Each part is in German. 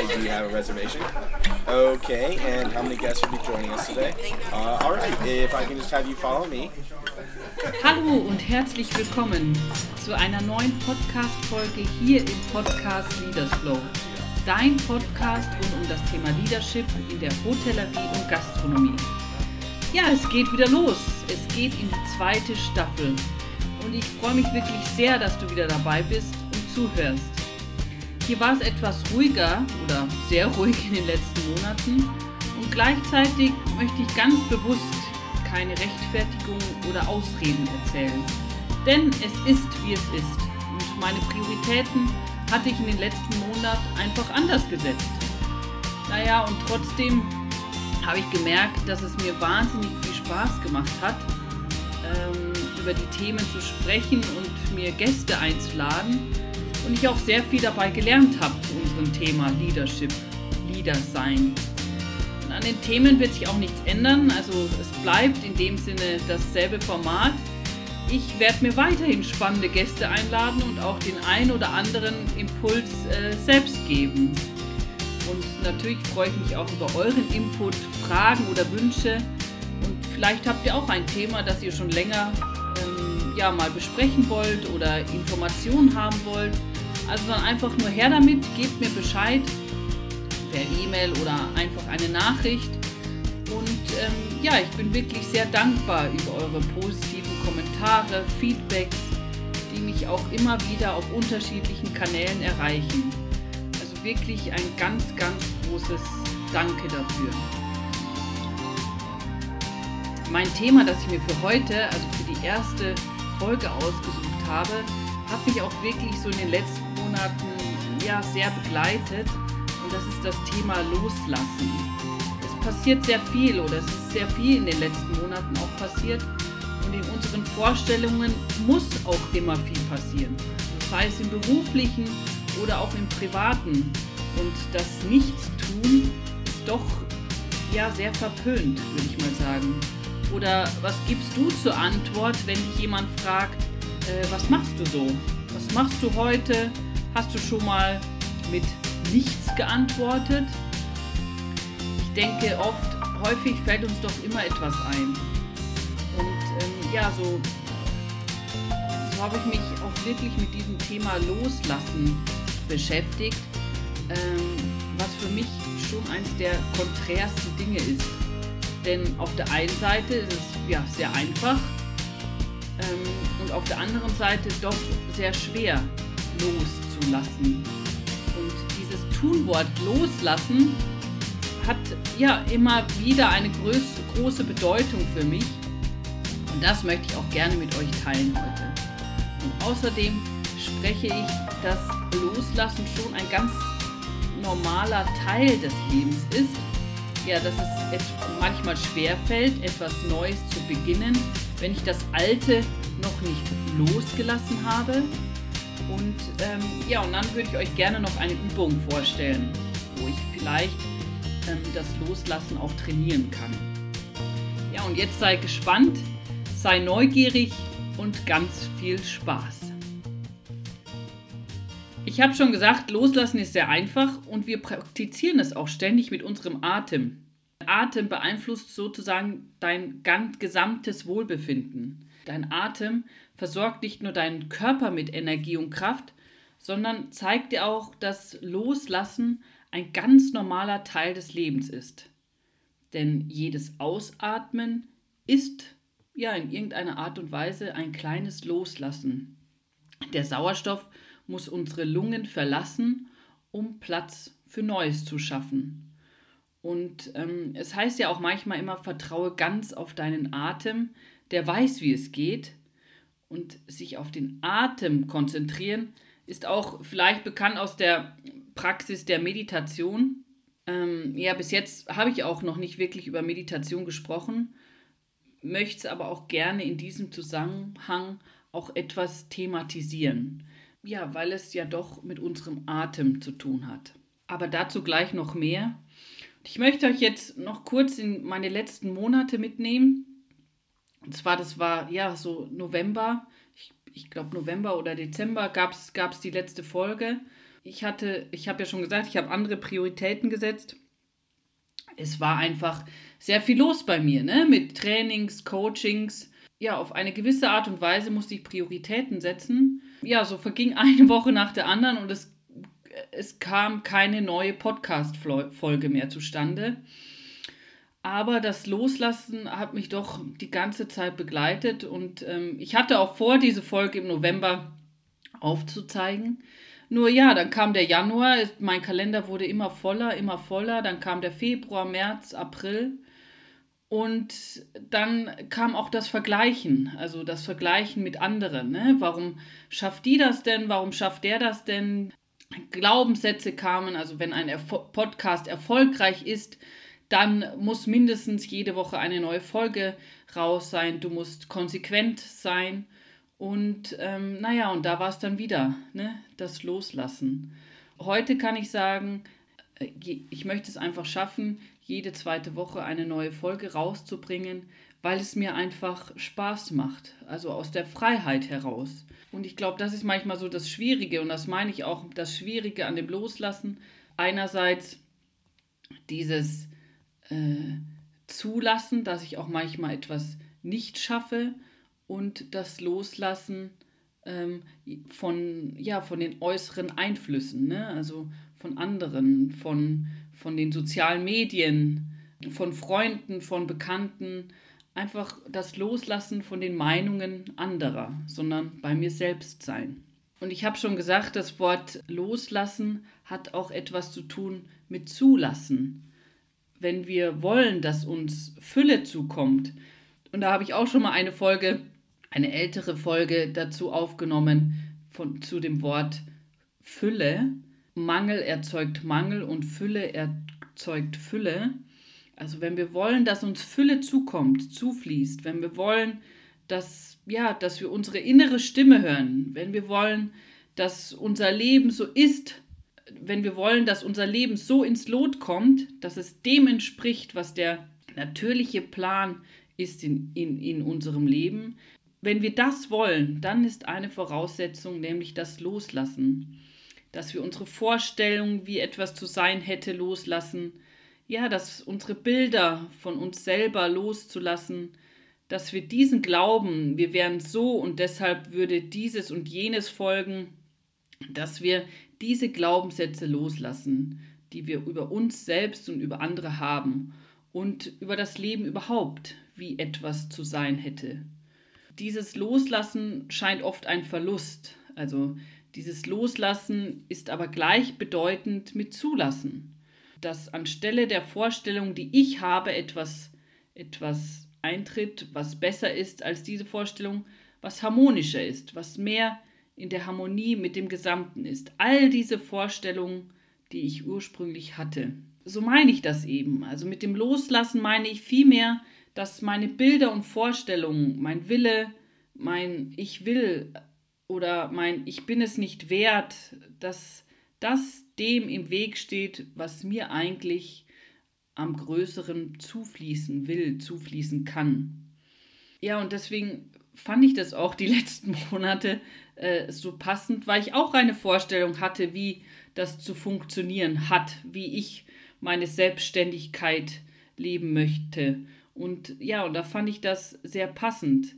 I do have a reservation. Okay, and how many guests will be joining us today? Uh, all right, if I can just have you follow me. Hallo und herzlich willkommen zu einer neuen Podcast-Folge hier im Podcast Leaders Flow. Dein Podcast rund um das Thema Leadership in der Hotellerie und Gastronomie. Ja, es geht wieder los. Es geht in die zweite Staffel. Und ich freue mich wirklich sehr, dass du wieder dabei bist und zuhörst. Hier war es etwas ruhiger oder sehr ruhig in den letzten Monaten und gleichzeitig möchte ich ganz bewusst keine Rechtfertigung oder Ausreden erzählen. Denn es ist, wie es ist. Und meine Prioritäten hatte ich in den letzten Monaten einfach anders gesetzt. Naja, und trotzdem habe ich gemerkt, dass es mir wahnsinnig viel Spaß gemacht hat, ähm, über die Themen zu sprechen und mir Gäste einzuladen. Und ich auch sehr viel dabei gelernt habe zu unserem Thema Leadership, Leader sein. Und an den Themen wird sich auch nichts ändern. Also es bleibt in dem Sinne dasselbe Format. Ich werde mir weiterhin spannende Gäste einladen und auch den ein oder anderen Impuls äh, selbst geben. Und natürlich freue ich mich auch über euren Input, Fragen oder Wünsche. Und vielleicht habt ihr auch ein Thema, das ihr schon länger ähm, ja, mal besprechen wollt oder Informationen haben wollt. Also dann einfach nur her damit, gebt mir Bescheid per E-Mail oder einfach eine Nachricht. Und ähm, ja, ich bin wirklich sehr dankbar über eure positiven Kommentare, Feedbacks, die mich auch immer wieder auf unterschiedlichen Kanälen erreichen. Also wirklich ein ganz, ganz großes Danke dafür. Mein Thema, das ich mir für heute, also für die erste Folge ausgesucht habe, hat mich auch wirklich so in den letzten Monaten ja sehr begleitet und das ist das Thema Loslassen. Es passiert sehr viel oder es ist sehr viel in den letzten Monaten auch passiert und in unseren Vorstellungen muss auch immer viel passieren. Das heißt im beruflichen oder auch im privaten und das Nichtstun ist doch ja sehr verpönt, würde ich mal sagen. Oder was gibst du zur Antwort, wenn dich jemand fragt, äh, was machst du so? Was machst du heute? Hast du schon mal mit nichts geantwortet? Ich denke oft, häufig fällt uns doch immer etwas ein. Und ähm, ja, so, so habe ich mich auch wirklich mit diesem Thema Loslassen beschäftigt, ähm, was für mich schon eines der konträrsten Dinge ist. Denn auf der einen Seite ist es ja sehr einfach ähm, und auf der anderen Seite doch sehr schwer loszulassen. Und dieses Tunwort loslassen hat ja immer wieder eine groß, große Bedeutung für mich. Und das möchte ich auch gerne mit euch teilen heute. Und außerdem spreche ich, dass Loslassen schon ein ganz normaler Teil des Lebens ist. Ja, dass es manchmal schwer fällt, etwas Neues zu beginnen, wenn ich das Alte noch nicht losgelassen habe. Und ähm, ja, und dann würde ich euch gerne noch eine Übung vorstellen, wo ich vielleicht ähm, das Loslassen auch trainieren kann. Ja, und jetzt sei gespannt, sei neugierig und ganz viel Spaß. Ich habe schon gesagt, loslassen ist sehr einfach und wir praktizieren es auch ständig mit unserem Atem. Atem beeinflusst sozusagen dein ganz gesamtes Wohlbefinden. Dein Atem versorgt nicht nur deinen Körper mit Energie und Kraft, sondern zeigt dir auch, dass Loslassen ein ganz normaler Teil des Lebens ist. Denn jedes Ausatmen ist ja in irgendeiner Art und Weise ein kleines Loslassen. Der Sauerstoff muss unsere Lungen verlassen, um Platz für Neues zu schaffen. Und ähm, es heißt ja auch manchmal immer, vertraue ganz auf deinen Atem, der weiß, wie es geht. Und sich auf den Atem konzentrieren ist auch vielleicht bekannt aus der Praxis der Meditation. Ähm, ja, bis jetzt habe ich auch noch nicht wirklich über Meditation gesprochen, möchte es aber auch gerne in diesem Zusammenhang auch etwas thematisieren. Ja, weil es ja doch mit unserem Atem zu tun hat. Aber dazu gleich noch mehr. Ich möchte euch jetzt noch kurz in meine letzten Monate mitnehmen. Und zwar, das war ja so November, ich, ich glaube November oder Dezember gab es die letzte Folge. Ich hatte, ich habe ja schon gesagt, ich habe andere Prioritäten gesetzt. Es war einfach sehr viel los bei mir, ne? Mit Trainings, Coachings. Ja, auf eine gewisse Art und Weise musste ich Prioritäten setzen. Ja, so verging eine Woche nach der anderen und es, es kam keine neue Podcast-Folge mehr zustande. Aber das Loslassen hat mich doch die ganze Zeit begleitet und ähm, ich hatte auch vor, diese Folge im November aufzuzeigen. Nur ja, dann kam der Januar, mein Kalender wurde immer voller, immer voller, dann kam der Februar, März, April und dann kam auch das Vergleichen, also das Vergleichen mit anderen. Ne? Warum schafft die das denn? Warum schafft der das denn? Glaubenssätze kamen, also wenn ein Erfo Podcast erfolgreich ist, dann muss mindestens jede Woche eine neue Folge raus sein. Du musst konsequent sein. Und ähm, naja, und da war es dann wieder, ne? das Loslassen. Heute kann ich sagen, äh, ich möchte es einfach schaffen, jede zweite Woche eine neue Folge rauszubringen, weil es mir einfach Spaß macht, also aus der Freiheit heraus. Und ich glaube, das ist manchmal so das Schwierige und das meine ich auch das Schwierige an dem Loslassen. Einerseits dieses äh, zulassen, dass ich auch manchmal etwas nicht schaffe und das Loslassen ähm, von, ja, von den äußeren Einflüssen, ne? also von anderen, von, von den sozialen Medien, von Freunden, von Bekannten, einfach das Loslassen von den Meinungen anderer, sondern bei mir selbst sein. Und ich habe schon gesagt, das Wort Loslassen hat auch etwas zu tun mit Zulassen wenn wir wollen, dass uns Fülle zukommt. Und da habe ich auch schon mal eine Folge, eine ältere Folge dazu aufgenommen, von, zu dem Wort Fülle. Mangel erzeugt Mangel und Fülle erzeugt Fülle. Also wenn wir wollen, dass uns Fülle zukommt, zufließt, wenn wir wollen, dass, ja, dass wir unsere innere Stimme hören, wenn wir wollen, dass unser Leben so ist, wenn wir wollen, dass unser Leben so ins Lot kommt, dass es dem entspricht, was der natürliche Plan ist in, in, in unserem Leben, wenn wir das wollen, dann ist eine Voraussetzung nämlich das Loslassen. Dass wir unsere Vorstellung, wie etwas zu sein hätte, loslassen. Ja, dass unsere Bilder von uns selber loszulassen. Dass wir diesen Glauben, wir wären so und deshalb würde dieses und jenes folgen. Dass wir diese Glaubenssätze loslassen, die wir über uns selbst und über andere haben und über das Leben überhaupt, wie etwas zu sein hätte. Dieses Loslassen scheint oft ein Verlust. Also dieses Loslassen ist aber gleichbedeutend mit Zulassen. Dass anstelle der Vorstellung, die ich habe, etwas, etwas eintritt, was besser ist als diese Vorstellung, was harmonischer ist, was mehr in der Harmonie mit dem Gesamten ist. All diese Vorstellungen, die ich ursprünglich hatte. So meine ich das eben. Also mit dem Loslassen meine ich vielmehr, dass meine Bilder und Vorstellungen, mein Wille, mein Ich will oder mein Ich bin es nicht wert, dass das dem im Weg steht, was mir eigentlich am größeren zufließen will, zufließen kann. Ja, und deswegen fand ich das auch die letzten Monate äh, so passend, weil ich auch eine Vorstellung hatte, wie das zu funktionieren hat, wie ich meine Selbstständigkeit leben möchte. Und ja, und da fand ich das sehr passend,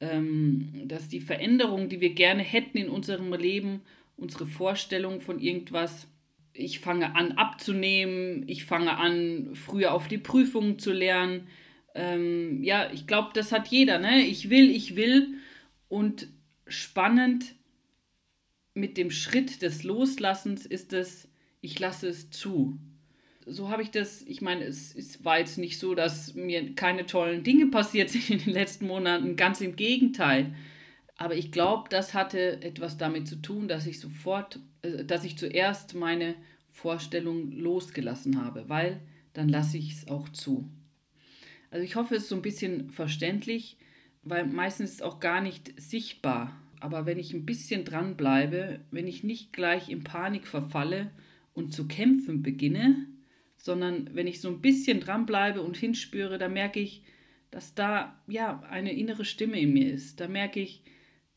ähm, dass die Veränderung, die wir gerne hätten in unserem Leben, unsere Vorstellung von irgendwas, ich fange an abzunehmen, ich fange an früher auf die Prüfungen zu lernen. Ähm, ja, ich glaube, das hat jeder, ne? Ich will, ich will. Und spannend mit dem Schritt des Loslassens ist es, ich lasse es zu. So habe ich das, ich meine, es, es war jetzt nicht so, dass mir keine tollen Dinge passiert sind in den letzten Monaten, ganz im Gegenteil. Aber ich glaube, das hatte etwas damit zu tun, dass ich sofort, äh, dass ich zuerst meine Vorstellung losgelassen habe, weil dann lasse ich es auch zu. Also ich hoffe, es ist so ein bisschen verständlich weil meistens ist es auch gar nicht sichtbar. Aber wenn ich ein bisschen dranbleibe, wenn ich nicht gleich in Panik verfalle und zu kämpfen beginne, sondern wenn ich so ein bisschen dranbleibe und hinspüre, da merke ich, dass da ja eine innere Stimme in mir ist. Da merke ich,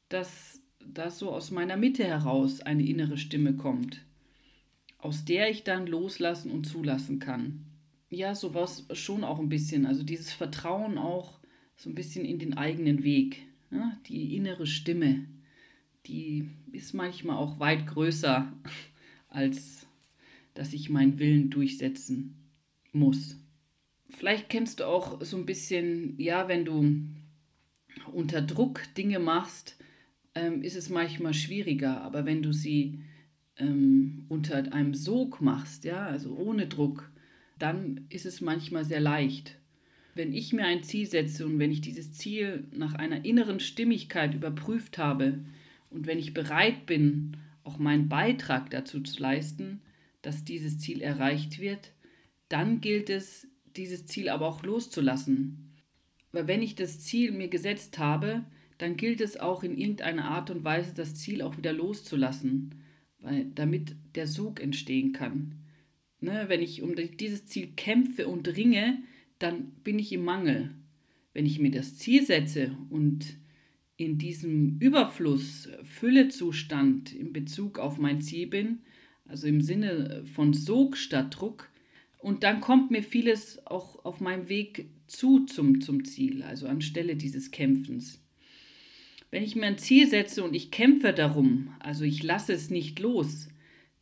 dass da so aus meiner Mitte heraus eine innere Stimme kommt. aus der ich dann loslassen und zulassen kann. Ja, sowas schon auch ein bisschen. Also dieses Vertrauen auch so ein bisschen in den eigenen Weg. Ja, die innere Stimme, die ist manchmal auch weit größer, als dass ich meinen Willen durchsetzen muss. Vielleicht kennst du auch so ein bisschen, ja, wenn du unter Druck Dinge machst, ähm, ist es manchmal schwieriger. Aber wenn du sie ähm, unter einem Sog machst, ja, also ohne Druck, dann ist es manchmal sehr leicht. Wenn ich mir ein Ziel setze und wenn ich dieses Ziel nach einer inneren Stimmigkeit überprüft habe und wenn ich bereit bin, auch meinen Beitrag dazu zu leisten, dass dieses Ziel erreicht wird, dann gilt es, dieses Ziel aber auch loszulassen. Weil wenn ich das Ziel mir gesetzt habe, dann gilt es auch in irgendeiner Art und Weise, das Ziel auch wieder loszulassen, weil, damit der Sog entstehen kann. Ne, wenn ich um dieses Ziel kämpfe und ringe, dann bin ich im Mangel. Wenn ich mir das Ziel setze und in diesem Überfluss, Füllezustand in Bezug auf mein Ziel bin, also im Sinne von Sog statt Druck, und dann kommt mir vieles auch auf meinem Weg zu zum, zum Ziel, also anstelle dieses Kämpfens. Wenn ich mir ein Ziel setze und ich kämpfe darum, also ich lasse es nicht los,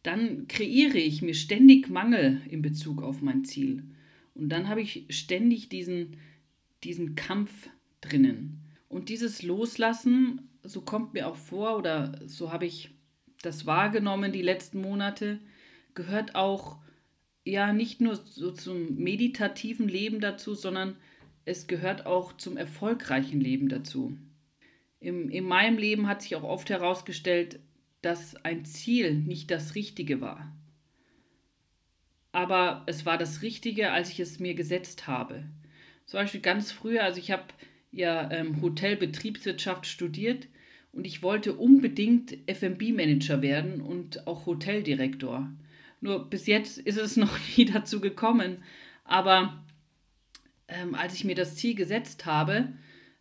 dann kreiere ich mir ständig Mangel in Bezug auf mein Ziel. Und dann habe ich ständig diesen, diesen Kampf drinnen. Und dieses Loslassen, so kommt mir auch vor, oder so habe ich das wahrgenommen die letzten Monate, gehört auch ja nicht nur so zum meditativen Leben dazu, sondern es gehört auch zum erfolgreichen Leben dazu. Im, in meinem Leben hat sich auch oft herausgestellt, dass ein Ziel nicht das Richtige war. Aber es war das Richtige, als ich es mir gesetzt habe. Zum Beispiel ganz früher, also ich habe ja ähm, Hotelbetriebswirtschaft studiert und ich wollte unbedingt FB-Manager werden und auch Hoteldirektor. Nur bis jetzt ist es noch nie dazu gekommen. Aber ähm, als ich mir das Ziel gesetzt habe,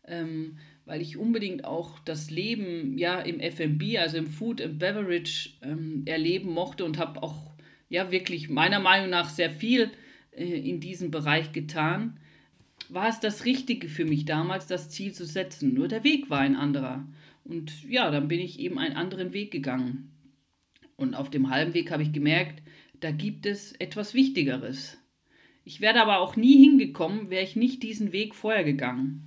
ähm, weil ich unbedingt auch das Leben ja im FB, also im Food and Beverage ähm, erleben mochte und habe auch ja wirklich meiner Meinung nach sehr viel äh, in diesem Bereich getan, war es das Richtige für mich damals, das Ziel zu setzen. Nur der Weg war ein anderer. Und ja, dann bin ich eben einen anderen Weg gegangen. Und auf dem halben Weg habe ich gemerkt, da gibt es etwas Wichtigeres. Ich wäre aber auch nie hingekommen, wäre ich nicht diesen Weg vorher gegangen.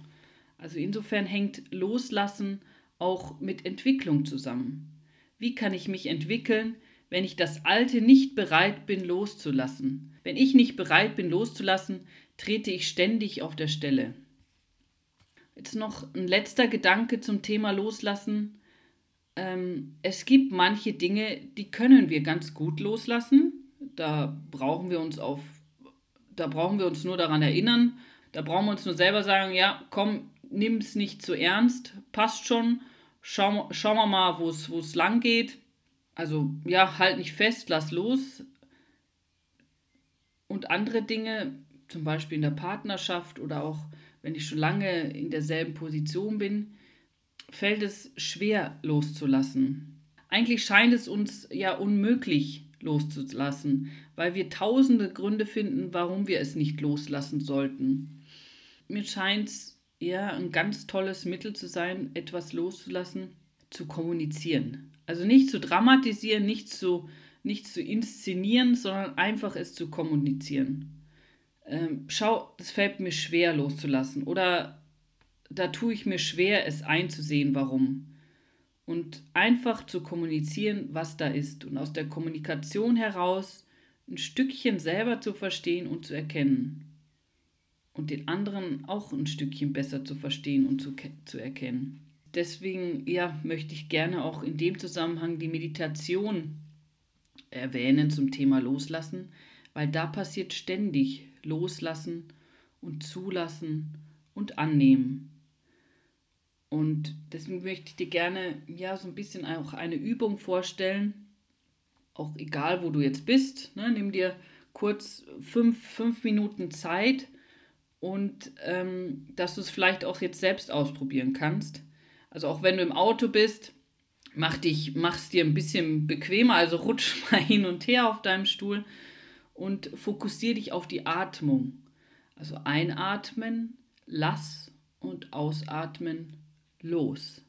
Also insofern hängt Loslassen auch mit Entwicklung zusammen. Wie kann ich mich entwickeln, wenn ich das Alte nicht bereit bin loszulassen? Wenn ich nicht bereit bin loszulassen, trete ich ständig auf der Stelle. Jetzt noch ein letzter Gedanke zum Thema Loslassen ähm, es gibt manche Dinge, die können wir ganz gut loslassen. Da brauchen wir uns auf, da brauchen wir uns nur daran erinnern. Da brauchen wir uns nur selber sagen, ja, komm, nimm es nicht zu ernst, passt schon. Schau, schauen wir mal, wo es lang geht. Also ja, halt nicht fest, lass los. Und andere Dinge, zum Beispiel in der Partnerschaft oder auch wenn ich schon lange in derselben Position bin, fällt es schwer loszulassen. Eigentlich scheint es uns ja unmöglich loszulassen, weil wir tausende Gründe finden, warum wir es nicht loslassen sollten. Mir scheint es eher ein ganz tolles Mittel zu sein, etwas loszulassen, zu kommunizieren. Also nicht zu dramatisieren, nicht zu, nicht zu inszenieren, sondern einfach es zu kommunizieren. Ähm, schau, das fällt mir schwer loszulassen. Oder da tue ich mir schwer, es einzusehen, warum. Und einfach zu kommunizieren, was da ist. Und aus der Kommunikation heraus ein Stückchen selber zu verstehen und zu erkennen. Und den anderen auch ein Stückchen besser zu verstehen und zu, zu erkennen. Deswegen ja, möchte ich gerne auch in dem Zusammenhang die Meditation erwähnen zum Thema Loslassen, weil da passiert ständig Loslassen und Zulassen und Annehmen. Und deswegen möchte ich dir gerne ja so ein bisschen auch eine Übung vorstellen. Auch egal, wo du jetzt bist. Ne? Nimm dir kurz fünf, fünf Minuten Zeit und ähm, dass du es vielleicht auch jetzt selbst ausprobieren kannst. Also auch wenn du im Auto bist, mach dich, mach's dir ein bisschen bequemer, also rutsch mal hin und her auf deinem Stuhl und fokussiere dich auf die Atmung. Also einatmen, lass und ausatmen, los.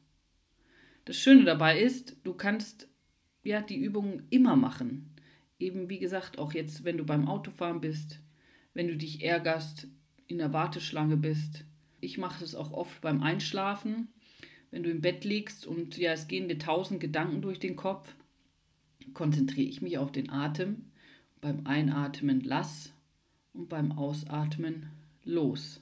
Das Schöne dabei ist, du kannst ja die Übungen immer machen. Eben wie gesagt, auch jetzt, wenn du beim Autofahren bist, wenn du dich ärgerst, in der Warteschlange bist. Ich mache es auch oft beim Einschlafen, wenn du im Bett liegst und ja, es gehen dir tausend Gedanken durch den Kopf, konzentriere ich mich auf den Atem. Beim Einatmen lass und beim Ausatmen los.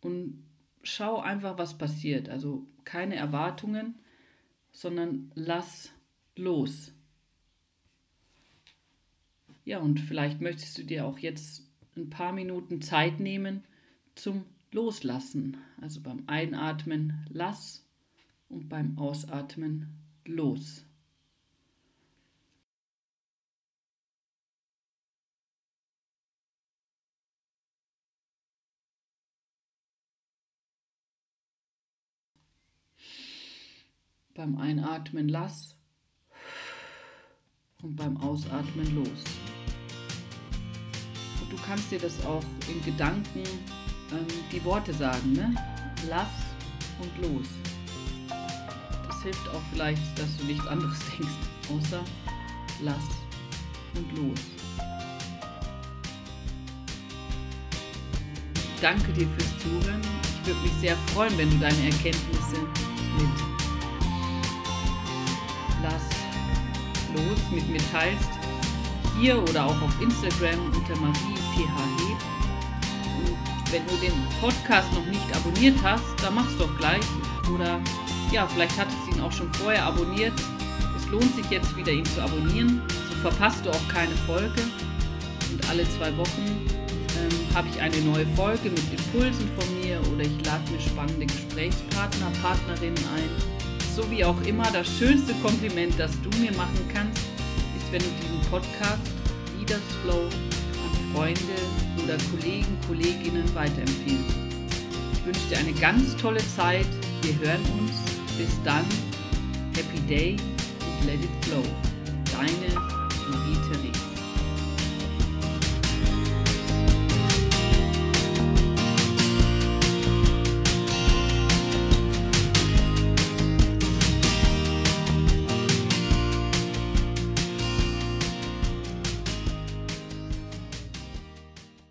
Und schau einfach, was passiert. Also keine Erwartungen, sondern lass los. Ja, und vielleicht möchtest du dir auch jetzt ein paar Minuten Zeit nehmen zum Loslassen. Also beim Einatmen lass und beim Ausatmen los. Beim Einatmen lass und beim Ausatmen los. Du kannst dir das auch in Gedanken ähm, die Worte sagen, ne? Lass und los. Das hilft auch vielleicht, dass du nichts anderes denkst, außer lass und los. Danke dir fürs Zuhören. Ich würde mich sehr freuen, wenn du deine Erkenntnisse mit Lass los mit mir teilst. Hier oder auch auf Instagram unter mariethh. Und wenn du den Podcast noch nicht abonniert hast, dann mach's doch gleich. Oder ja, vielleicht hattest du ihn auch schon vorher abonniert. Es lohnt sich jetzt wieder, ihn zu abonnieren. So verpasst du auch keine Folge. Und alle zwei Wochen ähm, habe ich eine neue Folge mit Impulsen von mir oder ich lade mir spannende Gesprächspartner, Partnerinnen ein so wie auch immer, das schönste Kompliment, das du mir machen kannst, ist, wenn du diesen Podcast Leaders Flow Freunde oder Kollegen, Kolleginnen weiterempfiehlst. Ich wünsche dir eine ganz tolle Zeit. Wir hören uns. Bis dann. Happy Day und let it flow. Deine Marie Therese.